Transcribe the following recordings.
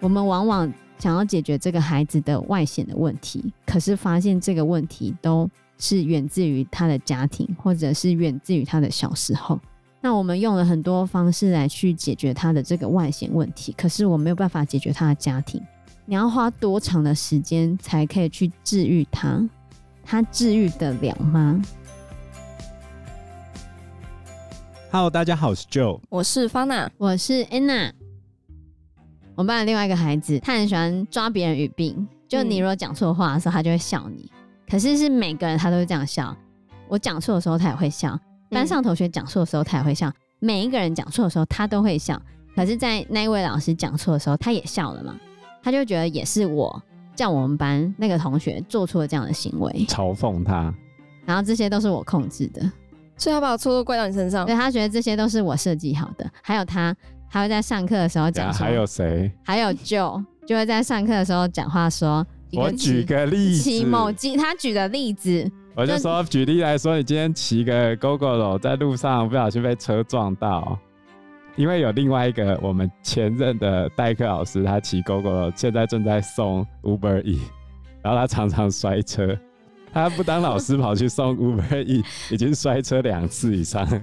我们往往想要解决这个孩子的外显的问题，可是发现这个问题都是源自于他的家庭，或者是源自于他的小时候。那我们用了很多方式来去解决他的这个外显问题，可是我没有办法解决他的家庭。你要花多长的时间才可以去治愈他？他治愈得了吗？Hello，大家好，我是 Joe，我是 Fana，我是 Anna。我们班的另外一个孩子，他很喜欢抓别人语病，就你如果讲错话的时候，他就会笑你。可是是每个人他都会这样笑。我讲错的时候，他也会笑；班上同学讲错的时候，他也会笑。每一个人讲错的时候，他都会笑。可是，在那一位老师讲错的时候，他也笑了嘛？他就觉得也是我叫我们班那个同学做出了这样的行为，嘲讽他。然后这些都是我控制的，所以他把错都怪到你身上。对，他觉得这些都是我设计好的。还有他，他会在上课的时候讲。还有谁？还有就就会在上课的时候讲话说。我举个例子，骑某机，他举的例子，我就说举例来说，你今天骑个 Gogoro 在路上不小心被车撞到。因为有另外一个我们前任的代课老师，他骑 Gogoro，现在正在送 Uber E，然后他常常摔车，他不当老师跑去送 Uber E，已经摔车两次以上了。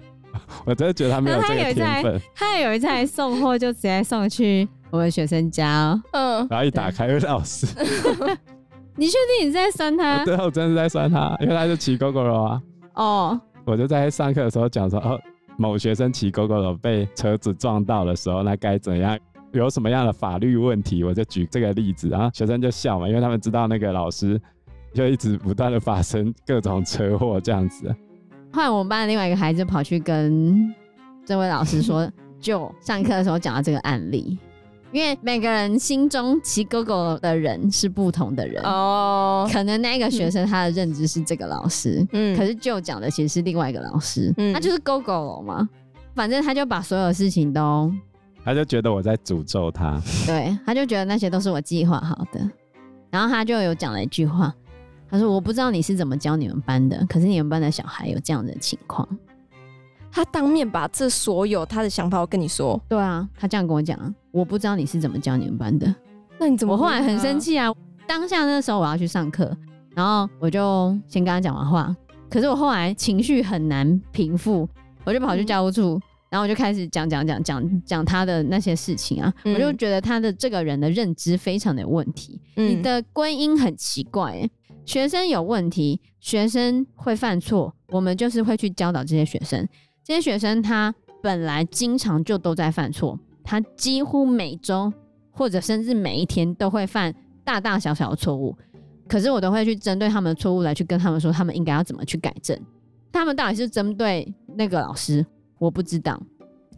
我真的觉得他没有这个天分。他有一次还送货，就直接送去我们学生家哦。嗯，然后一打开，有老师。你确定你在酸他？对，我真的是在酸他，因为他就骑 Gogoro 啊。哦。我就在上课的时候讲说，哦。某学生骑 Gogoro 被车子撞到的时候，那该怎样？有什么样的法律问题？我就举这个例子，然后学生就笑嘛，因为他们知道那个老师就一直不断的发生各种车祸这样子。后来我们班的另外一个孩子跑去跟这位老师说，就上课的时候讲到这个案例。因为每个人心中骑 Gogoro 的人是不同的人哦，可能那个学生他的认知是这个老师，嗯，可是就讲的其实是另外一个老师，嗯，他就是 Gogoro 嘛，反正他就把所有事情都，他就觉得我在诅咒他，对，他就觉得那些都是我计划好的，然后他就有讲了一句话，他说我不知道你是怎么教你们班的，可是你们班的小孩有这样的情况。他当面把这所有他的想法我跟你说，对啊，他这样跟我讲，我不知道你是怎么教你们班的，那你怎么？我后来很生气啊！当下那时候我要去上课，然后我就先跟他讲完话，可是我后来情绪很难平复，我就跑去教务处，嗯、然后我就开始讲讲讲讲讲他的那些事情啊，嗯、我就觉得他的这个人的认知非常的有问题，嗯、你的归因很奇怪、欸，学生有问题，学生会犯错，我们就是会去教导这些学生。这些学生他本来经常就都在犯错，他几乎每周或者甚至每一天都会犯大大小小的错误，可是我都会去针对他们的错误来去跟他们说，他们应该要怎么去改正。他们到底是针对那个老师，我不知道。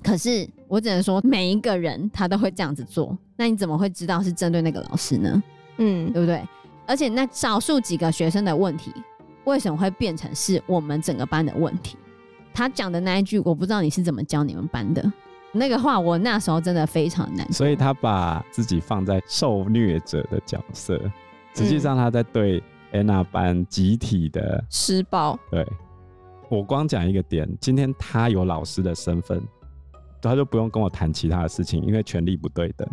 可是我只能说，每一个人他都会这样子做，那你怎么会知道是针对那个老师呢？嗯，对不对？而且那少数几个学生的问题，为什么会变成是我们整个班的问题？他讲的那一句，我不知道你是怎么教你们班的那个话，我那时候真的非常难。所以他把自己放在受虐者的角色，实际上他在对安娜班集体的施暴。对，我光讲一个点，今天他有老师的身份，他就不用跟我谈其他的事情，因为权力不对等。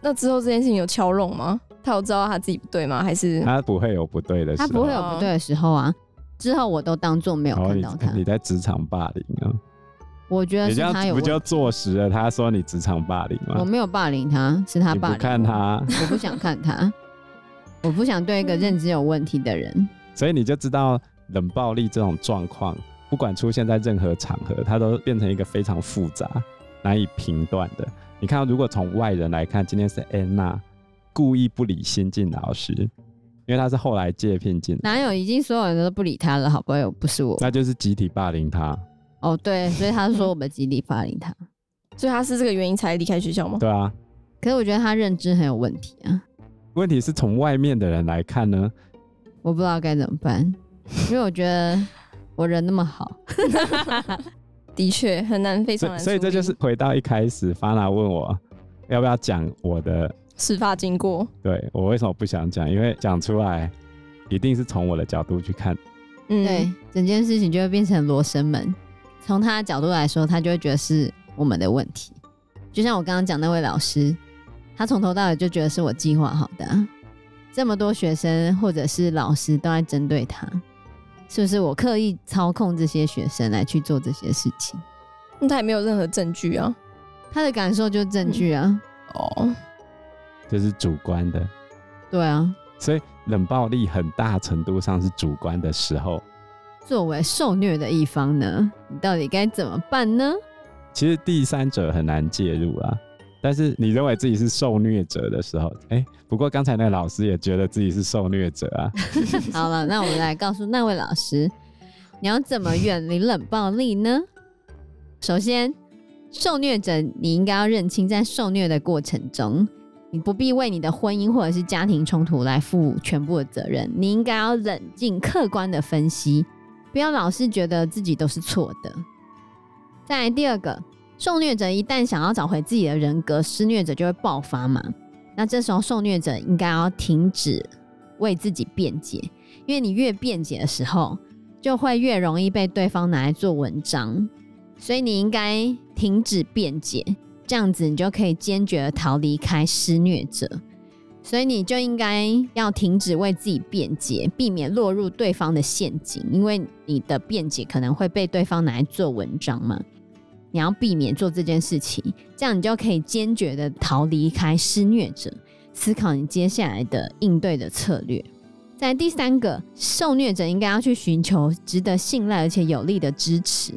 那之后这件事情有敲拢吗？他有知道他自己不对吗？还是他不会有不对的时候？他不会有不对的时候啊。之后我都当做没有看到他。你，你在职场霸凌啊？我觉得是他有，不就坐实了？他说你职场霸凌吗？我没有霸凌他，是他霸凌。你不看他，我不想看他，我不想对一个认知有问题的人。所以你就知道冷暴力这种状况，不管出现在任何场合，它都变成一个非常复杂、难以评断的。你看，如果从外人来看，今天是安娜故意不理新进老师。因为他是后来借聘进，哪有？已经所有人都不理他了，好不好？不是我，那就是集体霸凌他。哦，对，所以他说我们集体霸凌他，所以他是这个原因才离开学校吗？对啊。可是我觉得他认知很有问题啊。问题是从外面的人来看呢，我不知道该怎么办，因为我觉得我人那么好，的确很难，非常难。所以这就是回到一开始，Fana 问我要不要讲我的。事发经过，对，我为什么不想讲？因为讲出来一定是从我的角度去看，嗯，对，整件事情就会变成罗生门。从他的角度来说，他就会觉得是我们的问题。就像我刚刚讲那位老师，他从头到尾就觉得是我计划好的啊，这么多学生或者是老师都在针对他，是不是我刻意操控这些学生来去做这些事情？那他也没有任何证据啊，他的感受就是证据啊。嗯、哦，这是主观的。对啊，所以冷暴力很大程度上是主观的时候，作为受虐的一方呢，你到底该怎么办呢？其实第三者很难介入啊，但是你认为自己是受虐者的时候，哎、欸，不过刚才那个老师也觉得自己是受虐者啊。好了，那我们来告诉那位老师，你要怎么远离冷暴力呢？首先，受虐者你应该要认清，在受虐的过程中。你不必为你的婚姻或者是家庭冲突来负全部的责任，你应该要冷静客观的分析，不要老是觉得自己都是错的。再来第二个，受虐者一旦想要找回自己的人格，施虐者就会爆发嘛。那这时候受虐者应该要停止为自己辩解，因为你越辩解的时候，就会越容易被对方拿来做文章，所以你应该停止辩解。这样子，你就可以坚决的逃离开施虐者，所以你就应该要停止为自己辩解，避免落入对方的陷阱，因为你的辩解可能会被对方拿来做文章嘛。你要避免做这件事情，这样你就可以坚决的逃离开施虐者，思考你接下来的应对的策略。在第三个，受虐者应该要去寻求值得信赖而且有力的支持，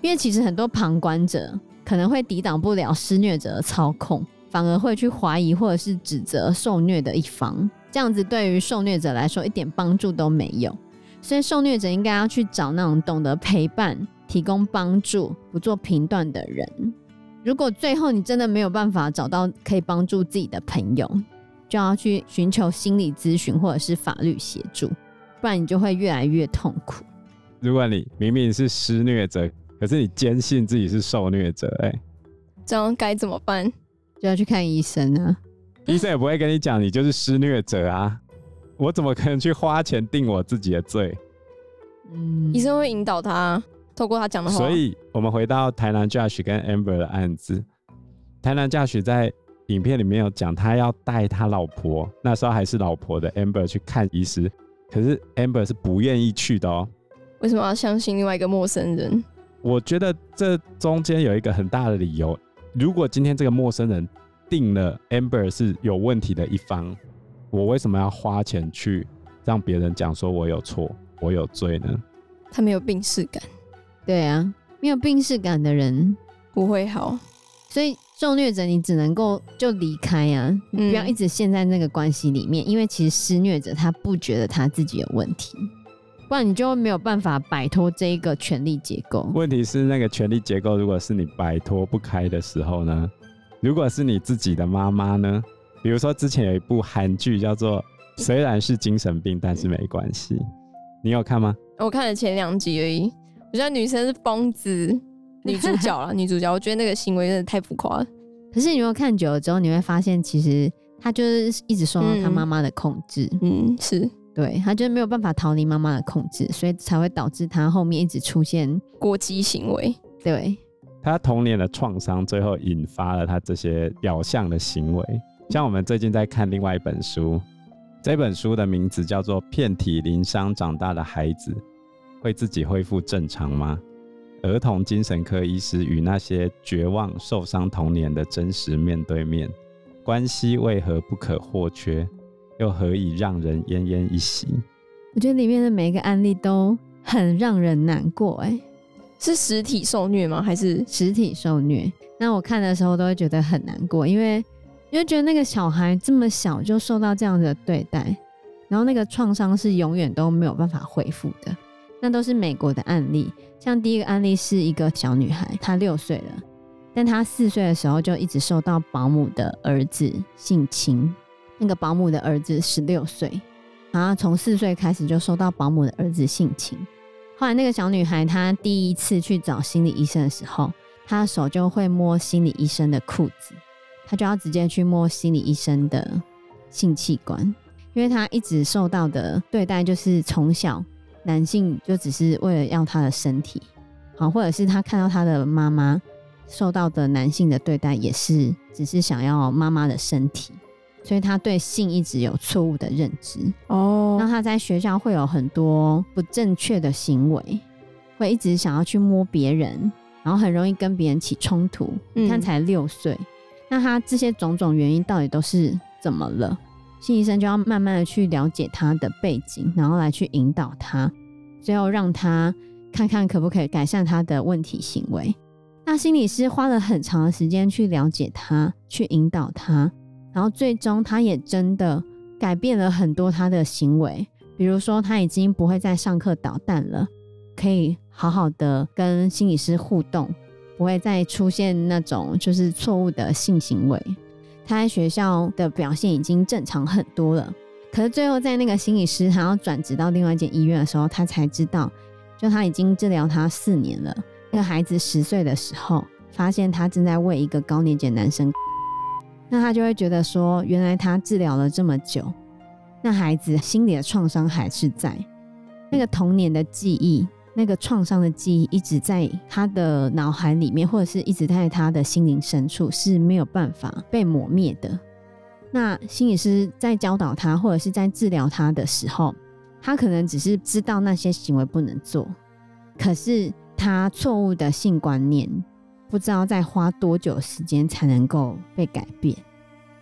因为其实很多旁观者。可能会抵挡不了施虐者的操控，反而会去怀疑或者是指责受虐的一方，这样子对于受虐者来说一点帮助都没有。所以受虐者应该要去找那种懂得陪伴、提供帮助、不做评断的人。如果最后你真的没有办法找到可以帮助自己的朋友，就要去寻求心理咨询或者是法律协助，不然你就会越来越痛苦。如果你明明是施虐者，可是你坚信自己是受虐者，哎，这样该怎么办？就要去看医生啊！医生也不会跟你讲你就是施虐者啊！我怎么可能去花钱定我自己的罪？嗯，医生会引导他，透过他讲的话。所以我们回到台南 Josh 跟 Amber 的案子，台南 Josh 在影片里面有讲，他要带他老婆，那时候还是老婆的 Amber 去看医师，可是 Amber 是不愿意去的哦。为什么要相信另外一个陌生人？我觉得这中间有一个很大的理由。如果今天这个陌生人定了 Amber 是有问题的一方，我为什么要花钱去让别人讲说我有错、我有罪呢？他没有病识感。对啊，没有病识感的人不会好。所以受虐者你只能够就离开呀、啊，你不要一直陷在那个关系里面，嗯、因为其实施虐者他不觉得他自己有问题。不然你就没有办法摆脱这一个权力结构。问题是那个权力结构，如果是你摆脱不开的时候呢？如果是你自己的妈妈呢？比如说之前有一部韩剧叫做《虽然是精神病，但是没关系》，你有看吗？我看了前两集而已。我觉得女生是疯子，女主角了，女主角。我觉得那个行为真的太浮夸了。可是你如果看久了之后，你会发现其实她就是一直受到她妈妈的控制。嗯，嗯，是。对，他就是没有办法逃离妈妈的控制，所以才会导致他后面一直出现过激行为。对，他童年的创伤最后引发了他这些表象的行为。像我们最近在看另外一本书，这本书的名字叫做《遍体鳞伤长大的孩子会自己恢复正常吗？儿童精神科医师与那些绝望受伤童年的真实面对面，关系为何不可或缺？又何以让人奄奄一息？我觉得里面的每一个案例都很让人难过。哎，是实体受虐吗？还是实体受虐？那我看的时候都会觉得很难过，因为因为觉得那个小孩这么小就受到这样的对待，然后那个创伤是永远都没有办法恢复的。那都是美国的案例，像第一个案例是一个小女孩，她六岁了，但她四岁的时候就一直受到保姆的儿子性侵。那个保姆的儿子十六岁，然后从四岁开始就受到保姆的儿子性侵。后来那个小女孩她第一次去找心理医生的时候，她的手就会摸心理医生的裤子，她就要直接去摸心理医生的性器官，因为她一直受到的对待就是从小男性就只是为了要她的身体，好，或者是他看到他的妈妈受到的男性的对待，也是只是想要妈妈的身体，所以他对性一直有错误的认知。哦，那他在学校会有很多不正确的行为，会一直想要去摸别人，然后很容易跟别人起冲突。嗯、你看，才六岁，那他这些种种原因到底都是怎么了？心理医生就要慢慢的去了解他的背景，然后来去引导他，最后让他看看可不可以改善他的问题行为。那心理师花了很长的时间去了解他，去引导他，然后最终他也真的改变了很多他的行为，比如说他已经不会再上课捣蛋了，可以好好的跟心理师互动，不会再出现那种就是错误的性行为。他在学校的表现已经正常很多了，可是最后在那个心理师他要转职到另外一间医院的时候，他才知道，就他已经治疗他四年了。那个孩子十岁的时候，发现他正在为一个高年级男生，那他就会觉得说，原来他治疗了这么久，那孩子心里的创伤还是在，那个童年的记忆。那个创伤的记忆一直在他的脑海里面，或者是一直在他的心灵深处，是没有办法被抹灭的。那心理师在教导他，或者是在治疗他的时候，他可能只是知道那些行为不能做，可是他错误的性观念，不知道再花多久时间才能够被改变。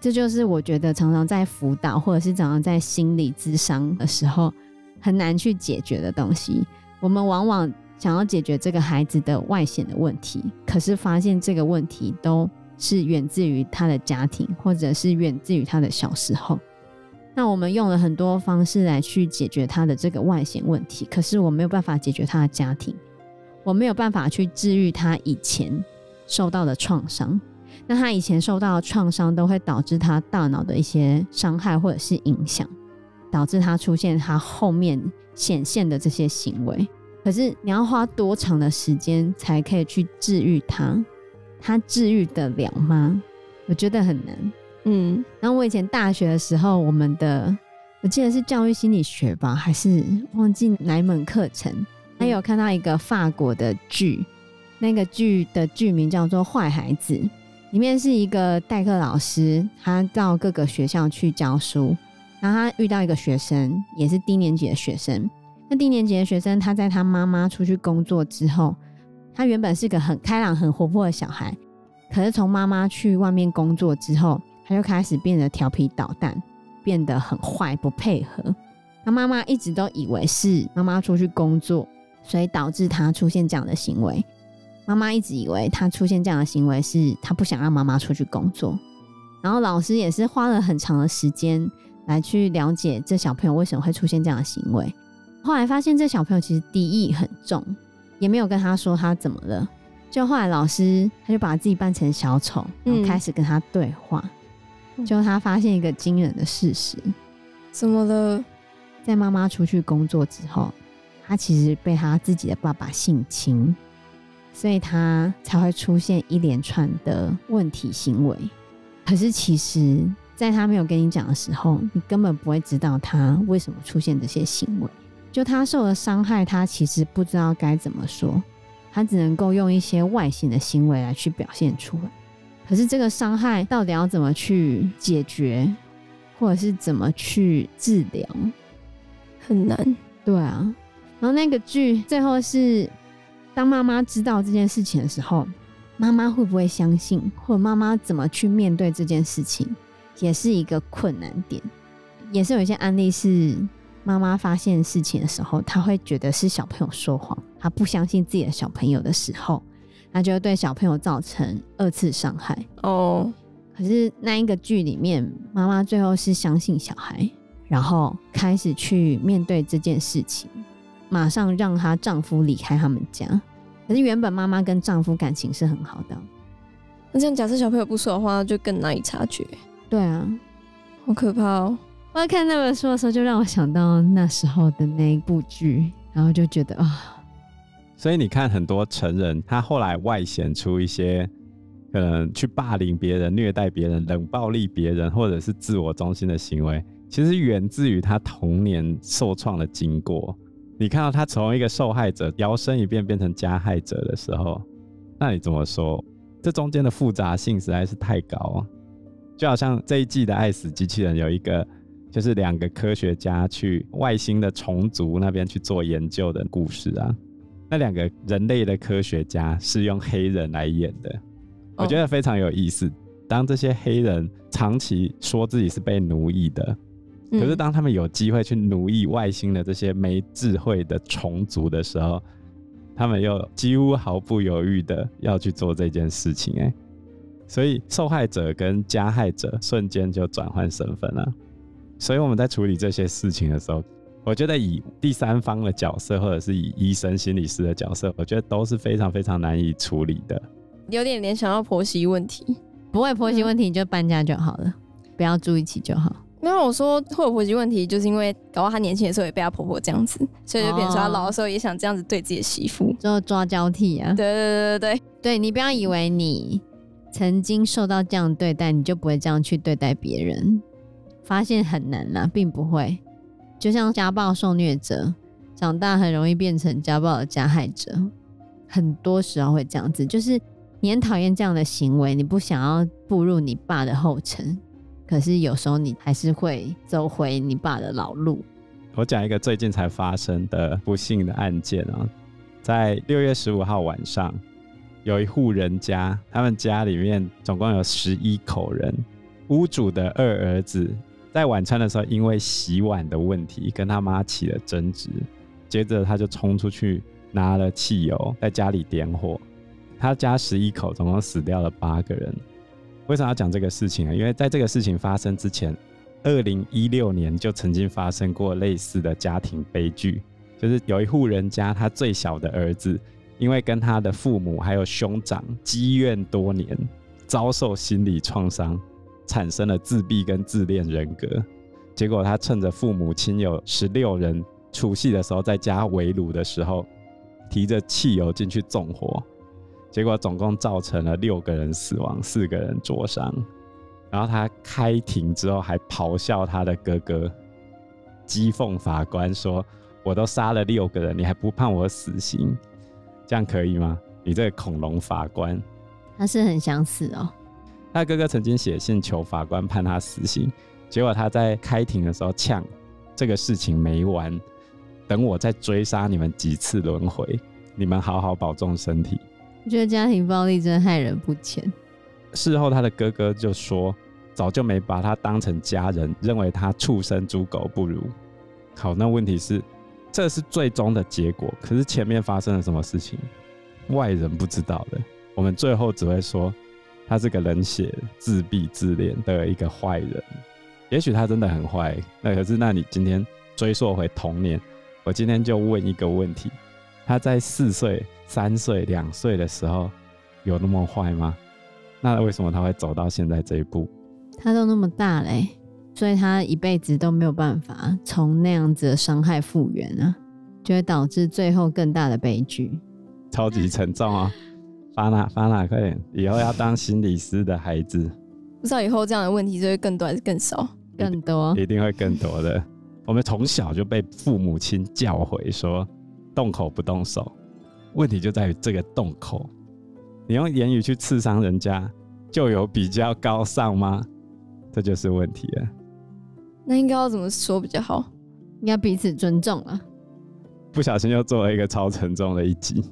这就是我觉得常常在辅导，或者是常常在心理咨商的时候，很难去解决的东西。我们往往想要解决这个孩子的外显的问题，可是发现这个问题都是源自于他的家庭，或者是源自于他的小时候。那我们用了很多方式来去解决他的这个外显问题，可是我没有办法解决他的家庭，我没有办法去治愈他以前受到的创伤。那他以前受到的创伤都会导致他大脑的一些伤害或者是影响。导致他出现他后面显现的这些行为，可是你要花多长的时间才可以去治愈他？他治愈得了吗？我觉得很难。嗯，然后我以前大学的时候，我们的我记得是教育心理学吧，还是忘记哪一门课程，还有看到一个法国的剧，那个剧的剧名叫做《坏孩子》，里面是一个代课老师，他到各个学校去教书。然后他遇到一个学生，也是低年级的学生。那低年级的学生，他在他妈妈出去工作之后，他原本是个很开朗、很活泼的小孩，可是从妈妈去外面工作之后，他就开始变得调皮捣蛋，变得很坏，不配合。他妈妈一直都以为是妈妈出去工作，所以导致他出现这样的行为。妈妈一直以为他出现这样的行为是他不想让妈妈出去工作。然后老师也是花了很长的时间。来去了解这小朋友为什么会出现这样的行为，后来发现这小朋友其实敌意很重，也没有跟他说他怎么了。就后来老师他就把自己扮成小丑，然后开始跟他对话。嗯、就他发现一个惊人的事实，怎么了？在妈妈出去工作之后，他其实被他自己的爸爸性侵，所以他才会出现一连串的问题行为。可是其实。在他没有跟你讲的时候，你根本不会知道他为什么出现这些行为。就他受了伤害，他其实不知道该怎么说，他只能够用一些外显的行为来去表现出来。可是这个伤害到底要怎么去解决，或者是怎么去治疗，很难。对啊。然后那个剧最后是，当妈妈知道这件事情的时候，妈妈会不会相信，或者妈妈怎么去面对这件事情？也是一个困难点，也是有一些案例是妈妈发现事情的时候，她会觉得是小朋友说谎，她不相信自己的小朋友的时候，那就会对小朋友造成二次伤害。哦，可是那一个剧里面，妈妈最后是相信小孩，然后开始去面对这件事情，马上让她丈夫离开他们家。可是原本妈妈跟丈夫感情是很好的，那这样假设小朋友不说的话，就更难以察觉。对啊，好可怕哦！我在看那本书的时候，就让我想到那时候的那一部剧，然后就觉得啊，所以你看，很多成人他后来外显出一些可能去霸凌别人、虐待别人、冷暴力别人，或者是自我中心的行为，其实源自于他童年受创的经过。你看到他从一个受害者摇身一变变成加害者的时候，那你怎么说？这中间的复杂性实在是太高啊！就好像这一季的《爱死机器人》有一个，就是两个科学家去外星的虫族那边去做研究的故事啊。那两个人类的科学家是用黑人来演的，我觉得非常有意思。当这些黑人长期说自己是被奴役的，可是当他们有机会去奴役外星的这些没智慧的虫族的时候，他们又几乎毫不犹豫的要去做这件事情。哎，所以受害者跟加害者瞬间就转换身份了。所以我们在处理这些事情的时候，我觉得以第三方的角色，或者是以医生、心理师的角色，我觉得都是非常非常难以处理的。有点联想到婆媳问题，不会婆媳问题你就搬家就好了，嗯、不要住一起就好。没有我说会有婆媳问题，就是因为搞到她年轻的时候也被她婆婆这样子，所以就变成说她老的时候也想这样子对自己的媳妇，就抓交替啊。对对对对对，对你不要以为你曾经受到这样对待，你就不会这样去对待别人，发现很难啦，并不会。就像家暴受虐者长大很容易变成家暴的加害者，很多时候会这样子。就是你很讨厌这样的行为，你不想要步入你爸的后尘，可是有时候你还是会走回你爸的老路。我讲一个最近才发生的不幸的案件啊，在六月十五号晚上，有一户人家，他们家里面总共有十一口人，屋主的二儿子。在晚餐的时候，因为洗碗的问题跟他妈起了争执，接着他就冲出去拿了汽油，在家里点火。他家十一口，总共死掉了八个人。为什么要讲这个事情呢？因为在这个事情发生之前，二零一六年就曾经发生过类似的家庭悲剧，就是有一户人家，他最小的儿子因为跟他的父母还有兄长积怨多年，遭受心理创伤。产生了自闭跟自恋人格，结果他趁着父母亲有十六人除夕的时候在家围炉的时候，提着汽油进去纵火，结果总共造成了六个人死亡，四个人灼伤。然后他开庭之后还咆哮他的哥哥，讥讽法官说：“我都杀了六个人，你还不判我死刑？这样可以吗？你这个恐龙法官。”他是很想死哦。他哥哥曾经写信求法官判他死刑，结果他在开庭的时候呛：“这个事情没完，等我再追杀你们几次轮回，你们好好保重身体。”我觉得家庭暴力真的害人不浅。事后他的哥哥就说：“早就没把他当成家人，认为他畜生猪狗不如。”好，那问题是，这是最终的结果，可是前面发生了什么事情，外人不知道的。我们最后只会说。他是个冷血、自闭、自恋的一个坏人，也许他真的很坏。那可是，那你今天追溯回童年，我今天就问一个问题：他在四岁、三岁、两岁的时候有那么坏吗？那为什么他会走到现在这一步？他都那么大嘞，所以他一辈子都没有办法从那样子的伤害复原啊，就会导致最后更大的悲剧。超级沉重啊！巴娜，巴娜，快点！以后要当心理师的孩子，不知道以后这样的问题就会更多还是更少？更多，一定会更多的。我们从小就被父母亲教诲说，动口不动手。问题就在于这个动口，你用言语去刺伤人家，就有比较高尚吗？这就是问题了。那应该要怎么说比较好？应该彼此尊重啊。不小心又做了一个超沉重的一集。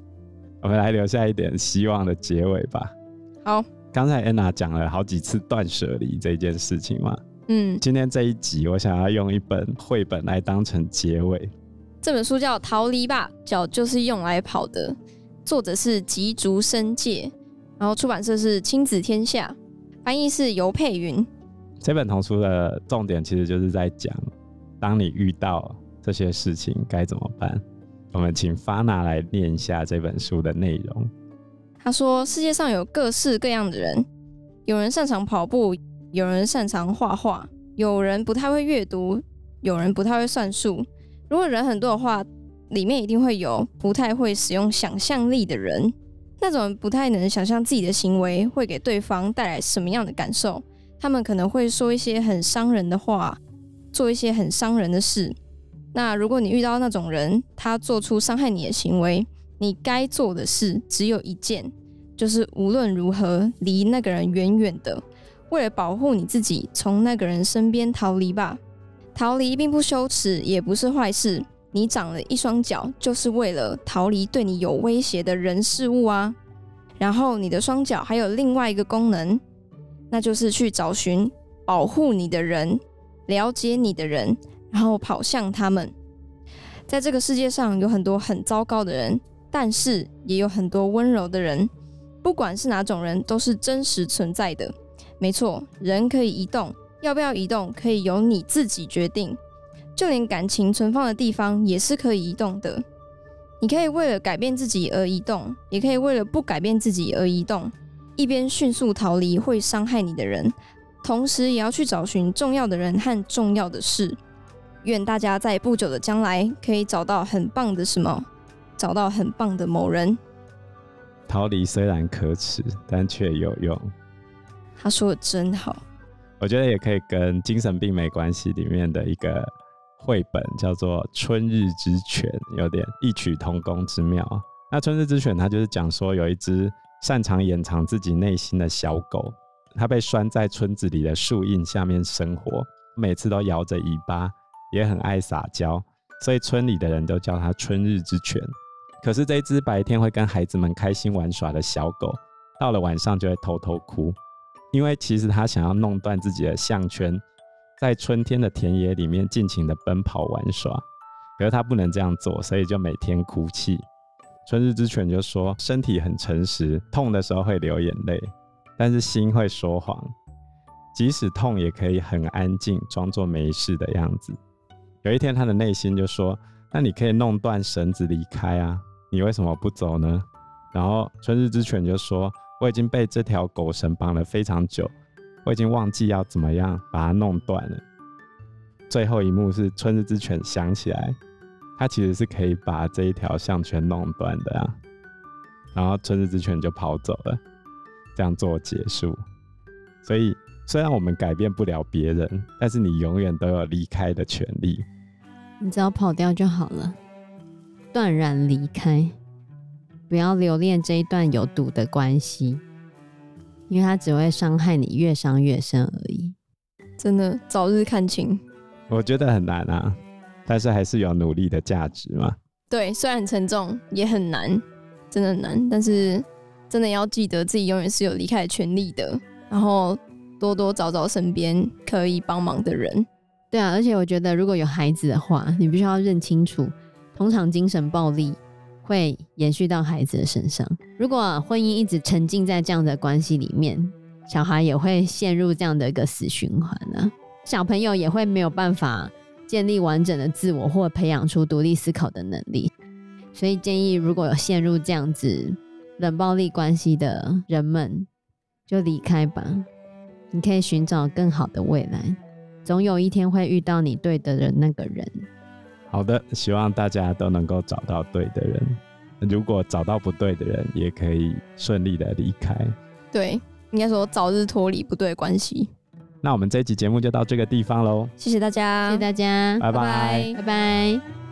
我们来留下一点希望的结尾吧。好，刚才安娜讲了好几次断舍离这件事情嘛。嗯，今天这一集我想要用一本绘本来当成结尾。这本书叫《逃离吧，脚就是用来跑的》，作者是吉竹伸介，然后出版社是亲子天下，翻译是尤佩云。这本童书的重点其实就是在讲，当你遇到这些事情该怎么办。我们请 Fana 来念一下这本书的内容。他说：“世界上有各式各样的人，有人擅长跑步，有人擅长画画，有人不太会阅读，有人不太会算数。如果人很多的话，里面一定会有不太会使用想象力的人。那种不太能想象自己的行为会给对方带来什么样的感受。他们可能会说一些很伤人的话，做一些很伤人的事。”那如果你遇到那种人，他做出伤害你的行为，你该做的事只有一件，就是无论如何离那个人远远的，为了保护你自己，从那个人身边逃离吧。逃离并不羞耻，也不是坏事。你长了一双脚，就是为了逃离对你有威胁的人事物啊。然后你的双脚还有另外一个功能，那就是去找寻保护你的人，了解你的人，然后跑向他们。在这个世界上有很多很糟糕的人，但是也有很多温柔的人。不管是哪种人，都是真实存在的。没错，人可以移动，要不要移动可以由你自己决定。就连感情存放的地方也是可以移动的。你可以为了改变自己而移动，也可以为了不改变自己而移动。一边迅速逃离会伤害你的人，同时也要去找寻重要的人和重要的事。愿大家在不久的将来可以找到很棒的什么，找到很棒的某人。逃离虽然可耻，但却有用。他说的真好。我觉得也可以跟精神病没关系里面的一个。绘本叫做《春日之犬》，有点异曲同工之妙。那《春日之犬》它就是讲说，有一只擅长掩藏自己内心的小狗，它被拴在村子里的树荫下面生活，每次都摇着尾巴，也很爱撒娇，所以村里的人都叫它春日之犬。可是这只白天会跟孩子们开心玩耍的小狗，到了晚上就会偷偷哭，因为其实他想要弄断自己的项圈。在春天的田野里面尽情的奔跑玩耍，可是他不能这样做，所以就每天哭泣。春日之犬就说：身体很诚实，痛的时候会流眼泪，但是心会说谎，即使痛也可以很安静，装作没事的样子。有一天，他的内心就说：那你可以弄断绳子离开啊，你为什么不走呢？然后春日之犬就说：我已经被这条狗绳绑了非常久。我已经忘记要怎么样把它弄断了。最后一幕是春日之犬想起来，它其实是可以把这一条项圈弄断的啊。然后春日之犬就跑走了，这样做结束。所以虽然我们改变不了别人，但是你永远都有离开的权利。你只要跑掉就好了，断然离开，不要留恋这一段有毒的关系。因为它只会伤害你越伤越深而已，真的早日看清。我觉得很难啊，但是还是有努力的价值嘛。对，虽然很沉重，也很难，真的很难。但是真的要记得自己永远是有离开的权利的，然后多多找找身边可以帮忙的人。对啊，而且我觉得如果有孩子的话，你必须要认清楚，通常精神暴力。会延续到孩子的身上。如果婚姻一直沉浸在这样的关系里面，小孩也会陷入这样的一个死循环呢。小朋友也会没有办法建立完整的自我，或培养出独立思考的能力。所以建议，如果有陷入这样子冷暴力关系的人们，就离开吧。你可以寻找更好的未来，总有一天会遇到你对的人，那个人。好的，希望大家都能够找到对的人。如果找到不对的人，也可以顺利的离开。对，应该说早日脱离不对关系。那我们这一集节目就到这个地方喽。谢谢大家，谢谢大家，拜拜，拜拜。